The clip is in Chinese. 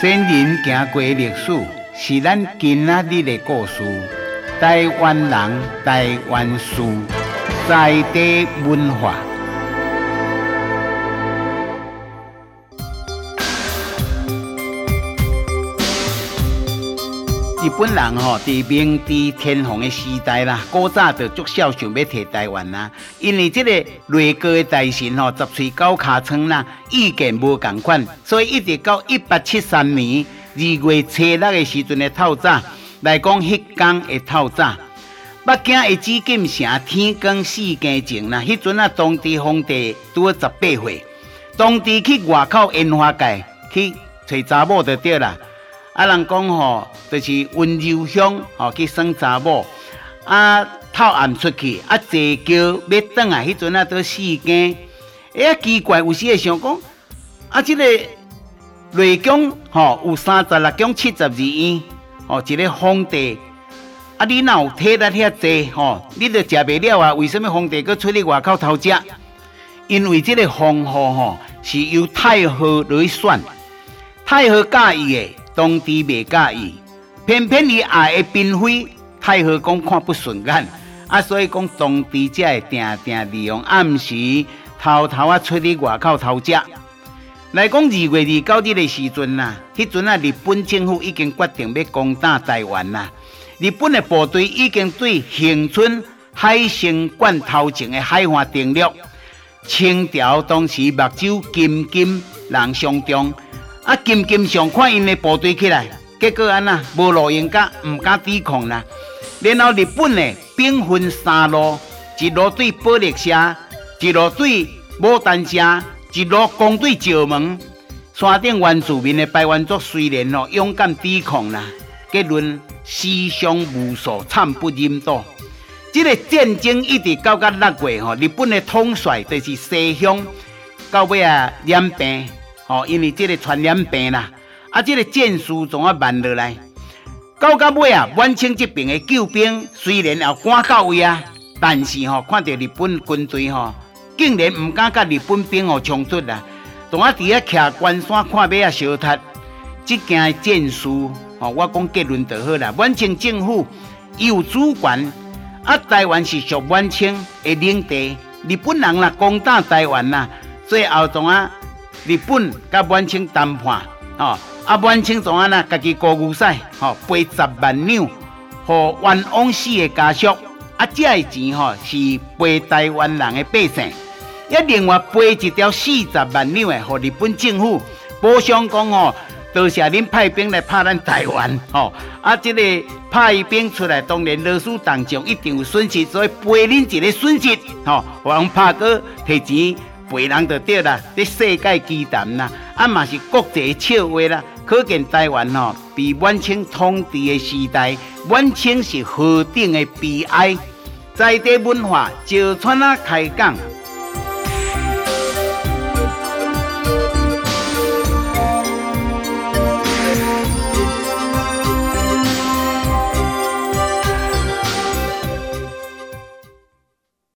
先人行过历史，是咱今仔日的故事。台湾人，台湾事，在地文化。日本人吼，伫明治天皇的时代啦，古早就足少想要摕台湾啦，因为这个内阁的大臣吼，十岁九尻川啦，意见无共款，所以一直到一八七三年二月初六的时阵的透早来讲，迄天的透早，北京的紫禁城天光四更前啦，迄阵啊，当地皇帝拄十八岁，当地去外口烟花界去找查某就对啦。啊，人讲吼，就是温柔乡吼去耍查某，啊，透暗出去，啊，坐轿要转来，迄阵啊，都四更。哎，奇怪，有时会想讲，啊，这个内宫吼有三十六宫七十二院，吼，一个皇帝，啊，你哪有体力遐济吼？你都食袂了啊？为什么皇帝佫出去外口偷食？因为这个皇后吼是由太后来选，太后介意的。当地未介意，偏偏伊爱的嫔妃太后讲看不顺眼，啊，所以讲当地才会定定利用暗时偷偷啊出去外口偷食。来讲二月二九日的时阵呐，迄阵啊，日本政府已经决定要攻打台湾啦。日本的部队已经对恒春海参馆头前的海岸登陆，清朝当时目睭金金人相中。啊！金金上看因的部队起来，结果安那无路用，甲唔敢抵抗啦。然后日本呢，兵分三路：一路对宝历社，一路对牡丹社，一路攻对石门。山顶原住民的排湾族虽然哦勇敢抵抗啦，结论死伤无数，惨不忍睹。这个战争一直到到六月吼，日本的统帅就是西乡，到尾啊染病。哦，因为这个传染病啦，啊，这个战事总要慢落来。到到尾啊，满清这边的救兵虽然也赶到位啊，但是吼、看到日本军队吼、竟然唔敢甲日本兵哦冲突啦，总啊伫遐徛关山看马啊烧塔。这件战事哦，我讲结论就好啦。满清政府有主权，啊，台湾是属满清的领地，日本人啦攻打台湾啦，最后总啊。日本甲满清谈判，哦，啊，满清怎啊呢？家己高牛屎，吼，赔十万两，互冤枉死的家属，啊，这的钱吼是赔台湾人的百姓，一另外赔一条四十万两的，互日本政府补偿讲吼，多谢恁派兵来拍咱台湾，吼，啊，这个派兵出来，当然老师当中一定有损失，所以赔恁一个损失，吼，王拍哥提钱。陪人就对啦，这世界奇谈啦，啊嘛是国际笑话啦。可见台湾吼，比满清统治的时代，满清是何等的悲哀。在地文化，石川啊开讲。